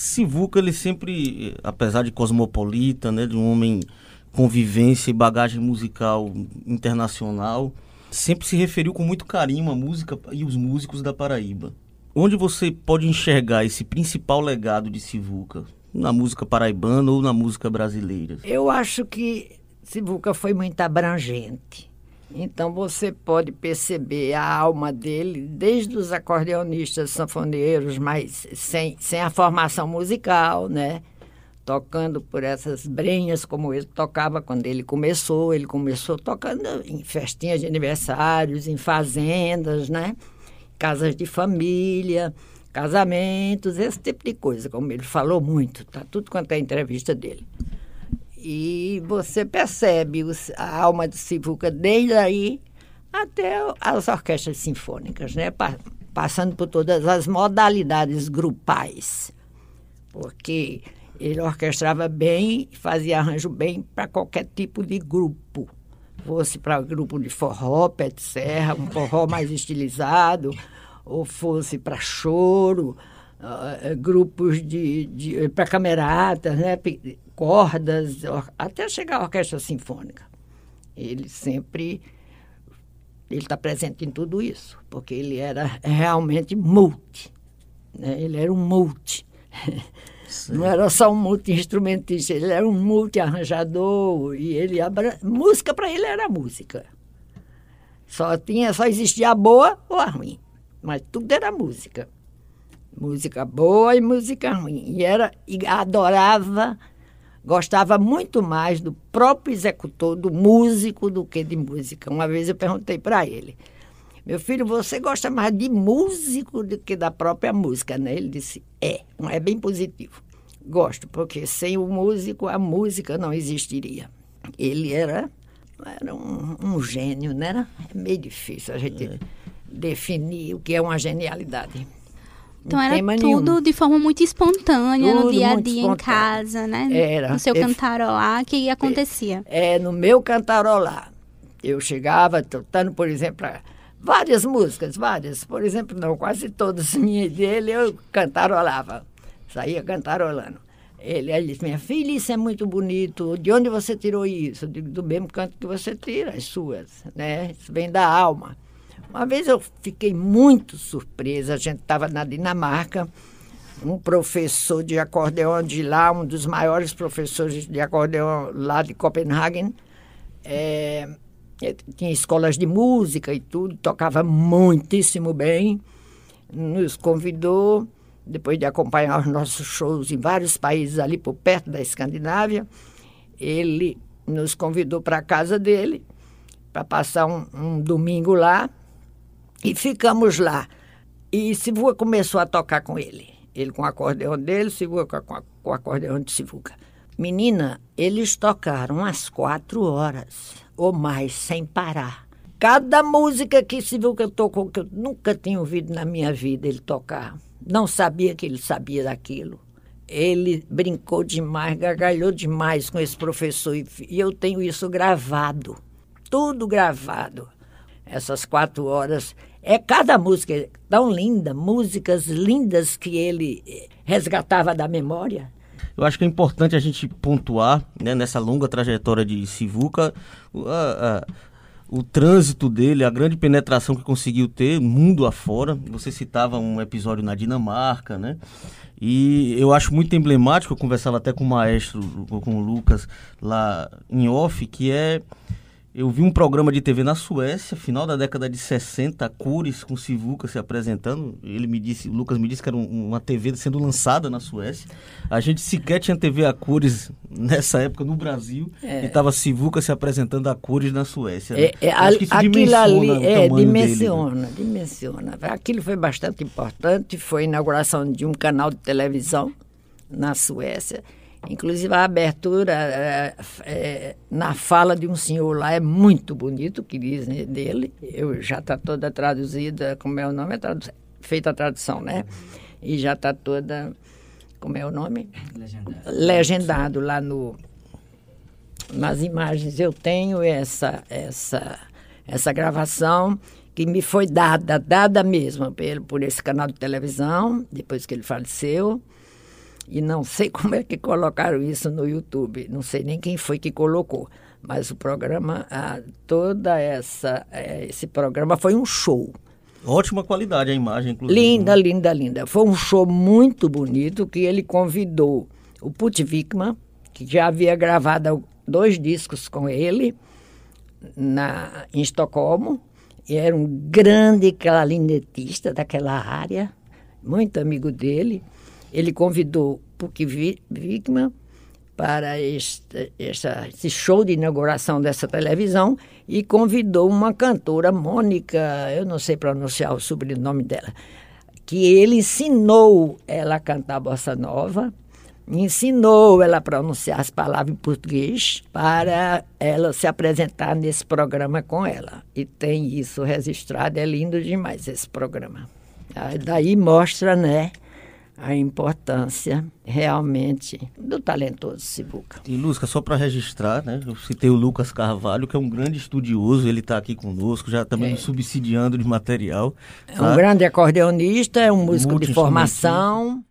Sivuca, ele sempre, apesar de cosmopolita, né, de um homem com vivência e bagagem musical internacional, sempre se referiu com muito carinho à música e os músicos da Paraíba. Onde você pode enxergar esse principal legado de Sivuca? Na música paraibana ou na música brasileira? Eu acho que Sivuca foi muito abrangente. Então você pode perceber a alma dele, desde os acordeonistas sanfoneiros, mas sem, sem a formação musical, né? Tocando por essas brenhas como ele tocava quando ele começou. Ele começou tocando em festinhas de aniversários, em fazendas, né? Casas de família, casamentos, esse tipo de coisa, como ele falou muito, tá tudo quanto é entrevista dele. E você percebe a alma de Sivuca desde aí até as orquestras sinfônicas, né? Pa, passando por todas as modalidades grupais. Porque ele orquestrava bem, fazia arranjo bem para qualquer tipo de grupo. Fosse para grupo de forró, pé de serra, um forró mais estilizado, ou fosse para choro, uh, grupos de, de para cameratas, né? Cordas, até chegar à orquestra sinfônica. Ele sempre ele está presente em tudo isso, porque ele era realmente multi. Né? Ele era um multi. Sim. Não era só um multi-instrumentista, ele era um multi-arranjador. E ele abra... música para ele era música. Só tinha, só existia a boa ou a ruim. Mas tudo era música. Música boa e música ruim. E era e adorava gostava muito mais do próprio executor, do músico, do que de música. Uma vez eu perguntei para ele, meu filho, você gosta mais de músico do que da própria música, né? Ele disse, é, é bem positivo. Gosto, porque sem o músico a música não existiria. Ele era, era um, um gênio, né? Era meio difícil a gente é. definir o que é uma genialidade. Então era tudo nenhum. de forma muito espontânea, tudo no dia a dia, em casa, né? Era. No seu cantarolar, que acontecia? É, no meu cantarolar. Eu chegava tocando, por exemplo, várias músicas, várias. Por exemplo, não, quase todas minhas dele eu cantarolava. Saía cantarolando. Ele, ele disse, minha filha, isso é muito bonito. De onde você tirou isso? Do mesmo canto que você tira, as suas, né? Isso vem da alma. Uma vez eu fiquei muito surpresa, a gente estava na Dinamarca, um professor de acordeão de lá, um dos maiores professores de acordeão lá de Copenhagen, é, tinha escolas de música e tudo, tocava muitíssimo bem, nos convidou, depois de acompanhar os nossos shows em vários países ali por perto da Escandinávia, ele nos convidou para a casa dele para passar um, um domingo lá e ficamos lá. E Sivuca começou a tocar com ele. Ele com o acordeão dele, Sivuca com, com o acordeão de Sivuca. Menina, eles tocaram às quatro horas ou mais, sem parar. Cada música que Sivuca tocou, que eu nunca tinha ouvido na minha vida ele tocar. Não sabia que ele sabia daquilo. Ele brincou demais, gargalhou demais com esse professor. E eu tenho isso gravado. Tudo gravado. Essas quatro horas é cada música tão linda, músicas lindas que ele eh, resgatava da memória. Eu acho que é importante a gente pontuar, né, nessa longa trajetória de Sivuca, a, a, o trânsito dele, a grande penetração que conseguiu ter mundo afora. Você citava um episódio na Dinamarca, né? E eu acho muito emblemático, eu conversava até com o maestro, com o Lucas, lá em off, que é eu vi um programa de TV na Suécia, final da década de 60, Cures com Sivuca se apresentando. Ele me disse, o Lucas me disse que era um, uma TV sendo lançada na Suécia. A gente sequer tinha TV a Cures nessa época no Brasil é. e estava Sivuca se apresentando a Cures na Suécia. Né? É, é, aquilo ali é, dimensiona, dele, né? dimensiona. Aquilo foi bastante importante, foi a inauguração de um canal de televisão na Suécia Inclusive a abertura é, é, na fala de um senhor lá é muito bonito, que dizem dele. Eu já está toda traduzida, como é o nome? É feita a tradução, né? E já está toda, como é o nome? Legendado. Legendado lá no nas imagens eu tenho essa essa essa gravação que me foi dada, dada mesmo por, por esse canal de televisão, depois que ele faleceu. E não sei como é que colocaram isso no YouTube, não sei nem quem foi que colocou. Mas o programa, ah, toda essa, eh, esse programa foi um show. Ótima qualidade a imagem, inclusive. Linda, né? linda, linda. Foi um show muito bonito que ele convidou o Put Vikman, que já havia gravado dois discos com ele na, em Estocolmo. E era um grande clarinetista daquela área, muito amigo dele. Ele convidou Puk Vikman para este, esse show de inauguração dessa televisão e convidou uma cantora, Mônica, eu não sei pronunciar o sobrenome dela, que ele ensinou ela a cantar bossa nova, ensinou ela a pronunciar as palavras em português para ela se apresentar nesse programa com ela. E tem isso registrado, é lindo demais esse programa. Aí daí mostra, né? A importância realmente do talentoso Sibuca. E Lusca, só para registrar, né? Eu citei o Lucas Carvalho, que é um grande estudioso, ele está aqui conosco, já também é. subsidiando de material. É tá? um grande acordeonista, é um músico de formação.